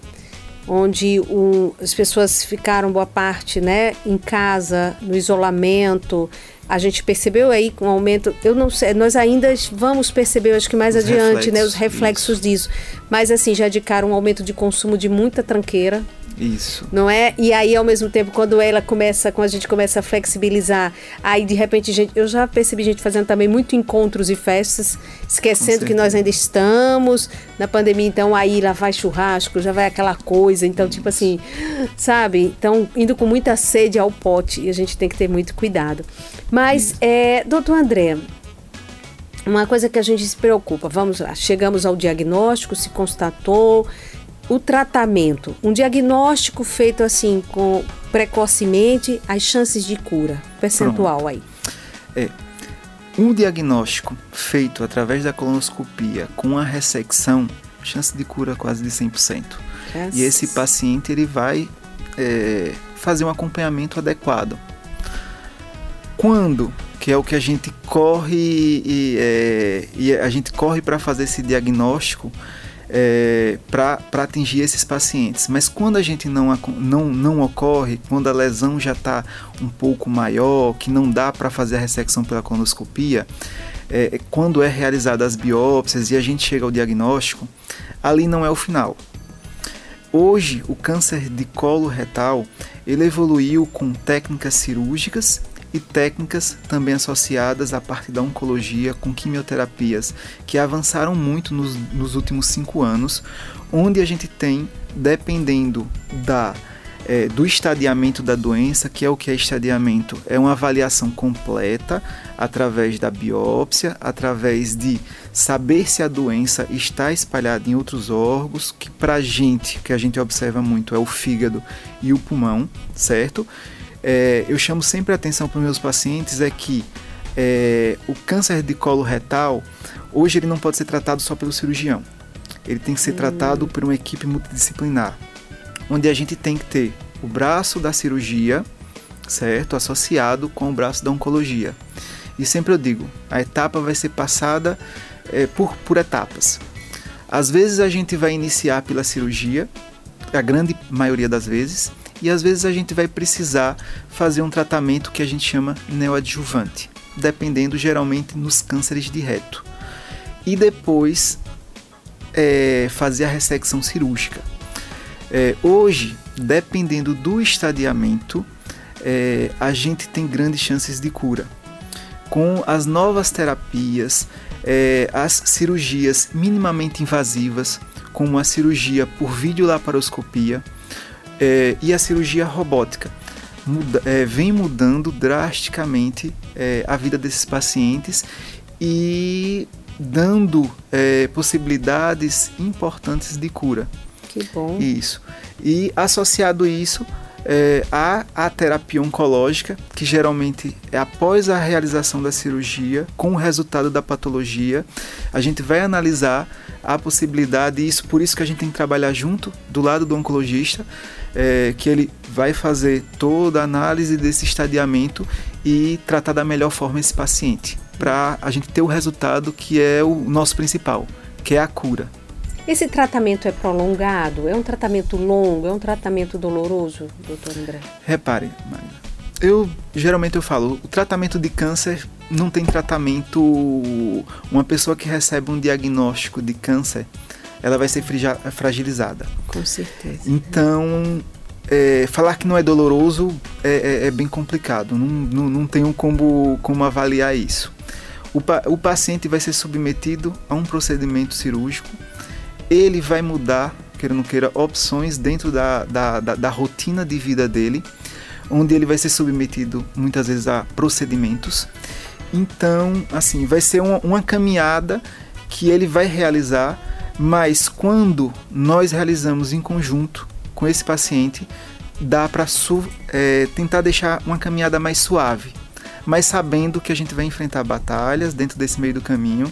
onde o- as pessoas ficaram boa parte né, em casa, no isolamento, a gente percebeu aí com o aumento, eu não sei, nós ainda vamos perceber, acho que mais Os adiante, né, os reflexos, reflexos disso. Mas assim, já indicaram um aumento de consumo de muita tranqueira, Isso. não é? E aí, ao mesmo tempo, quando ela começa, quando a gente começa a flexibilizar, aí de repente, gente, eu já percebi gente fazendo também muito encontros e festas, esquecendo que nós ainda estamos na pandemia, então aí lá vai churrasco, já vai aquela coisa, então, tipo assim, sabe? Então, indo com muita sede ao pote, e a gente tem que ter muito cuidado. Mas, é, doutor André, uma coisa que a gente se preocupa, vamos lá, chegamos ao diagnóstico, se constatou o tratamento, um diagnóstico feito assim com precocemente, as chances de cura, percentual aí. É. Um diagnóstico feito através da colonoscopia com a ressecção, chance de cura quase de 100%. E esse paciente ele vai é, fazer um acompanhamento adequado. Quando, que é o que a gente corre e, é, e a gente corre para fazer esse diagnóstico é, para atingir esses pacientes. Mas quando a gente não, não, não ocorre, quando a lesão já está um pouco maior, que não dá para fazer a ressecção pela colonoscopia, é, quando é realizada as biópsias e a gente chega ao diagnóstico, ali não é o final. Hoje, o câncer de colo retal ele evoluiu com técnicas cirúrgicas e técnicas também associadas à parte da oncologia com quimioterapias que avançaram muito nos, nos últimos cinco anos, onde a gente tem, dependendo da é, do estadiamento da doença, que é o que é estadiamento? É uma avaliação completa através da biópsia, através de saber se a doença está espalhada em outros órgãos, que para gente, que a gente observa muito, é o fígado e o pulmão, certo? É, eu chamo sempre a atenção para os meus pacientes é que é, o câncer de colo retal, hoje ele não pode ser tratado só pelo cirurgião. Ele tem que ser tratado por uma equipe multidisciplinar onde a gente tem que ter o braço da cirurgia, certo, associado com o braço da oncologia. E sempre eu digo, a etapa vai ser passada é, por, por etapas. Às vezes a gente vai iniciar pela cirurgia, a grande maioria das vezes, e às vezes a gente vai precisar fazer um tratamento que a gente chama neoadjuvante, dependendo geralmente nos cânceres de reto. E depois é, fazer a ressecção cirúrgica. É, hoje, dependendo do estadiamento, é, a gente tem grandes chances de cura. Com as novas terapias, é, as cirurgias minimamente invasivas, como a cirurgia por videolaparoscopia é, e a cirurgia robótica, muda, é, vem mudando drasticamente é, a vida desses pacientes e dando é, possibilidades importantes de cura. Que bom. Isso. E associado isso é, a, a terapia oncológica, que geralmente é após a realização da cirurgia, com o resultado da patologia, a gente vai analisar a possibilidade, e isso por isso que a gente tem que trabalhar junto, do lado do oncologista, é, que ele vai fazer toda a análise desse estadiamento e tratar da melhor forma esse paciente, para a gente ter o resultado que é o nosso principal, que é a cura. Esse tratamento é prolongado? É um tratamento longo? É um tratamento doloroso, doutor André? Repare, Magda, eu geralmente eu falo, o tratamento de câncer não tem tratamento. Uma pessoa que recebe um diagnóstico de câncer, ela vai ser fragilizada. Com certeza. Então, é, falar que não é doloroso é, é, é bem complicado. Não, não, não tenho como, como avaliar isso. O, o paciente vai ser submetido a um procedimento cirúrgico. Ele vai mudar, queira ou não queira, opções dentro da, da, da, da rotina de vida dele onde ele vai ser submetido muitas vezes a procedimentos. Então, assim, vai ser uma, uma caminhada que ele vai realizar, mas quando nós realizamos em conjunto com esse paciente, dá para é, tentar deixar uma caminhada mais suave, mas sabendo que a gente vai enfrentar batalhas dentro desse meio do caminho,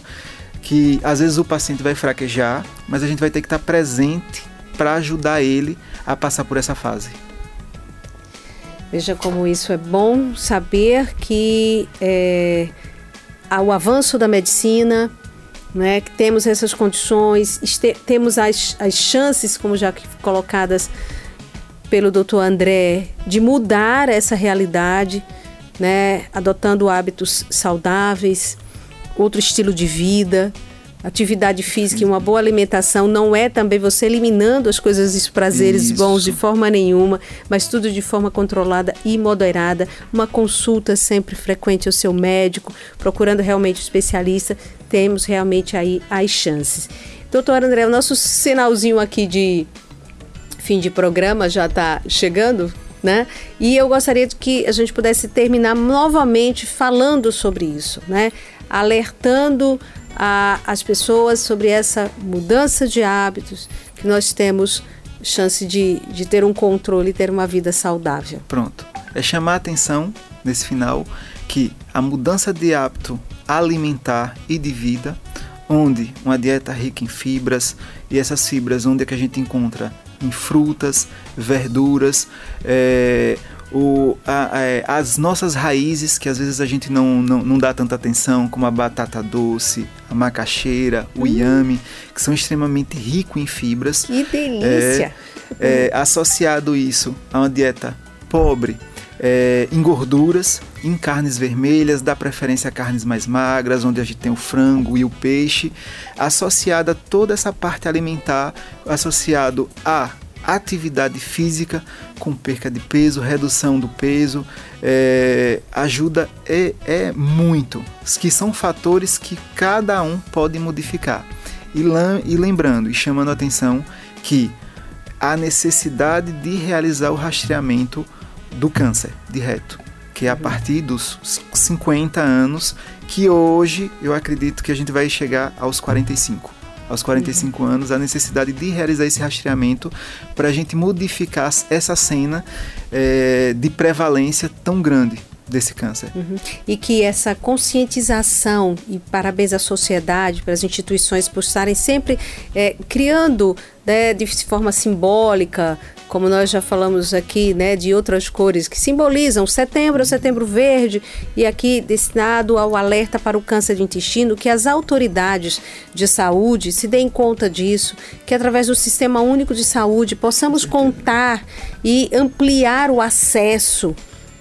que às vezes o paciente vai fraquejar, mas a gente vai ter que estar presente para ajudar ele a passar por essa fase. Veja como isso é bom saber que é, o avanço da medicina, né, que temos essas condições, temos as, as chances, como já colocadas pelo doutor André, de mudar essa realidade, né, adotando hábitos saudáveis, outro estilo de vida, atividade física e uma boa alimentação não é também você eliminando as coisas e os prazeres Isso. bons de forma nenhuma, mas tudo de forma controlada e moderada. Uma consulta sempre frequente ao seu médico, procurando realmente um especialista, temos realmente aí as chances. Doutor André, o nosso sinalzinho aqui de fim de programa já está chegando, né? E eu gostaria de que a gente pudesse terminar novamente falando sobre isso, né? Alertando a, as pessoas sobre essa mudança de hábitos, que nós temos chance de, de ter um controle e ter uma vida saudável. Pronto. É chamar a atenção nesse final que a mudança de hábito alimentar e de vida, onde uma dieta rica em fibras, e essas fibras onde é que a gente encontra em frutas, verduras, é, o, a, a, é, as nossas raízes, que às vezes a gente não, não, não, dá tanta atenção, como a batata doce, a macaxeira, o hum. inhame, que são extremamente ricos em fibras. Que delícia! É, é, associado isso a uma dieta pobre é, em gorduras, em carnes vermelhas, dá preferência a carnes mais magras, onde a gente tem o frango e o peixe, associada a toda essa parte alimentar, associado a atividade física com perca de peso, redução do peso, é, ajuda é, é muito, que são fatores que cada um pode modificar. E, e lembrando e chamando a atenção que a necessidade de realizar o rastreamento do câncer de reto, que é a partir dos 50 anos, que hoje eu acredito que a gente vai chegar aos 45 aos 45 uhum. anos, a necessidade de realizar esse rastreamento para a gente modificar essa cena é, de prevalência tão grande desse câncer. Uhum. E que essa conscientização, e parabéns à sociedade, para as instituições por estarem sempre é, criando né, de forma simbólica, como nós já falamos aqui, né, de outras cores que simbolizam setembro, setembro verde, e aqui destinado ao alerta para o câncer de intestino, que as autoridades de saúde se deem conta disso, que através do Sistema Único de Saúde possamos contar e ampliar o acesso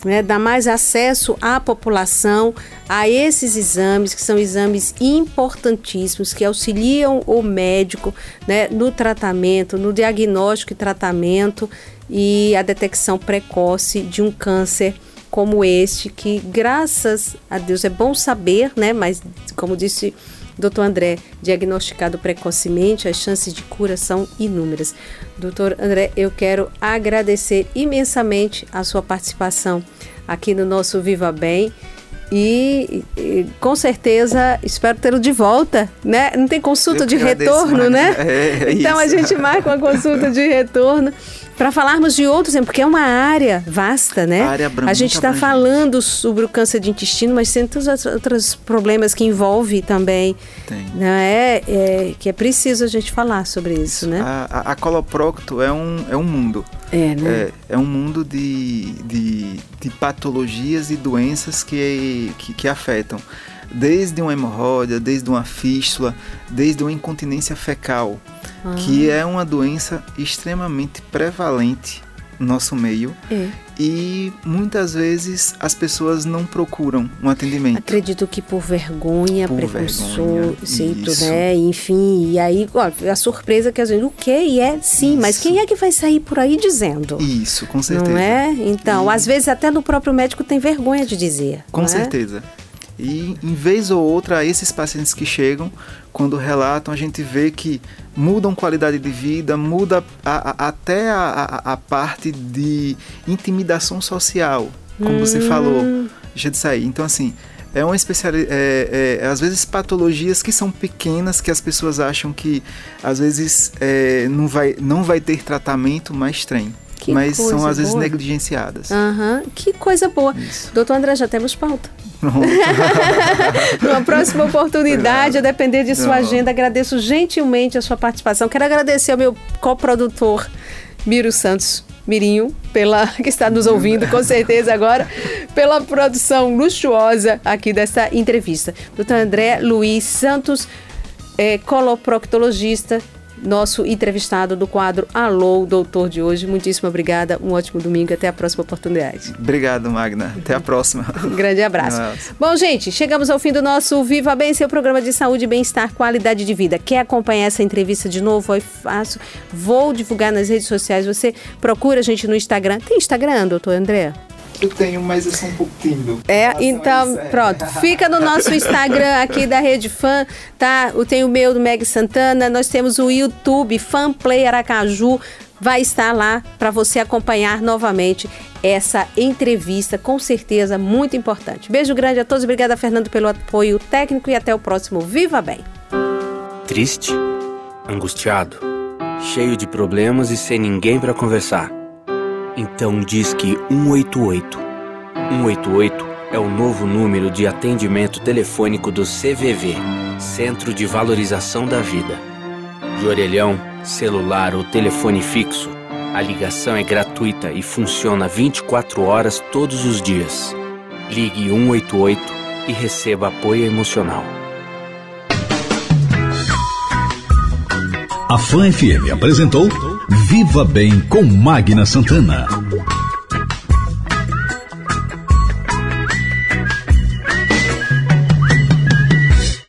né, dar mais acesso à população a esses exames, que são exames importantíssimos, que auxiliam o médico né, no tratamento, no diagnóstico e tratamento e a detecção precoce de um câncer como este, que graças a Deus é bom saber, né, mas como disse Doutor André, diagnosticado precocemente, as chances de cura são inúmeras. Doutor André, eu quero agradecer imensamente a sua participação aqui no nosso Viva Bem. E, e, com certeza espero tê-lo de volta, né? Não tem consulta eu de retorno, né? É, é então isso. a gente marca uma consulta de retorno para falarmos de outros, porque é uma área vasta, né? A área a gente está falando sobre o câncer de intestino, mas tem tantos outros problemas que envolve também. Tem. Né? É, é, que é preciso a gente falar sobre isso, né? A, a, a coloprocto é um, é um mundo. É, né? É, é um mundo de, de, de patologias e doenças que, que, que afetam desde uma hemorroida, desde uma fístula, desde uma incontinência fecal, ah. que é uma doença extremamente prevalente no nosso meio. É. E muitas vezes as pessoas não procuram um atendimento. Acredito que por vergonha, por preconceito, né? Enfim, e aí, ó, a surpresa que a gente, o quê? E é sim, isso. mas quem é que vai sair por aí dizendo? Isso, com certeza. Não é? Então, e... às vezes até no próprio médico tem vergonha de dizer. Com certeza. É? E em vez ou outra, esses pacientes que chegam, quando relatam, a gente vê que mudam qualidade de vida, muda a, a, até a, a, parte de intimidação social, como hum. você falou, deixa de sair. Então, assim, é uma especialidade, é, é, às vezes patologias que são pequenas, que as pessoas acham que às vezes é, não, vai, não vai ter tratamento, mas tem. Que mas são às boa. vezes negligenciadas. Uhum. Que coisa boa. Isso. Doutor André, já temos pauta. Numa próxima oportunidade, a depender de sua Não. agenda, agradeço gentilmente a sua participação. Quero agradecer ao meu coprodutor, Miro Santos. Mirinho, pela que está nos ouvindo com certeza agora, pela produção luxuosa aqui dessa entrevista. Doutor André Luiz Santos, é, coloproctologista, nosso entrevistado do quadro Alô, doutor de hoje. Muitíssimo obrigada, um ótimo domingo, até a próxima oportunidade. Obrigado, Magna. Até a próxima. Um grande abraço. Nossa. Bom, gente, chegamos ao fim do nosso Viva Bem, seu programa de saúde, bem-estar, qualidade de vida. Quer acompanhar essa entrevista de novo? É fácil. Vou divulgar nas redes sociais. Você procura a gente no Instagram. Tem Instagram, doutor André? Eu tenho, mas eu sou um pouco tímido. É, então, é. pronto. Fica no nosso Instagram aqui da Rede Fã, tá? Tem o meu do Meg Santana, nós temos o YouTube Fan Play Aracaju. Vai estar lá para você acompanhar novamente essa entrevista, com certeza muito importante. Beijo grande a todos, obrigada Fernando pelo apoio técnico e até o próximo Viva Bem. Triste, angustiado, cheio de problemas e sem ninguém para conversar. Então diz que 188. 188 é o novo número de atendimento telefônico do CVV, Centro de Valorização da Vida. De orelhão, celular ou telefone fixo, a ligação é gratuita e funciona 24 horas todos os dias. Ligue 188 e receba apoio emocional. A Fã FM apresentou Viva Bem com Magna Santana.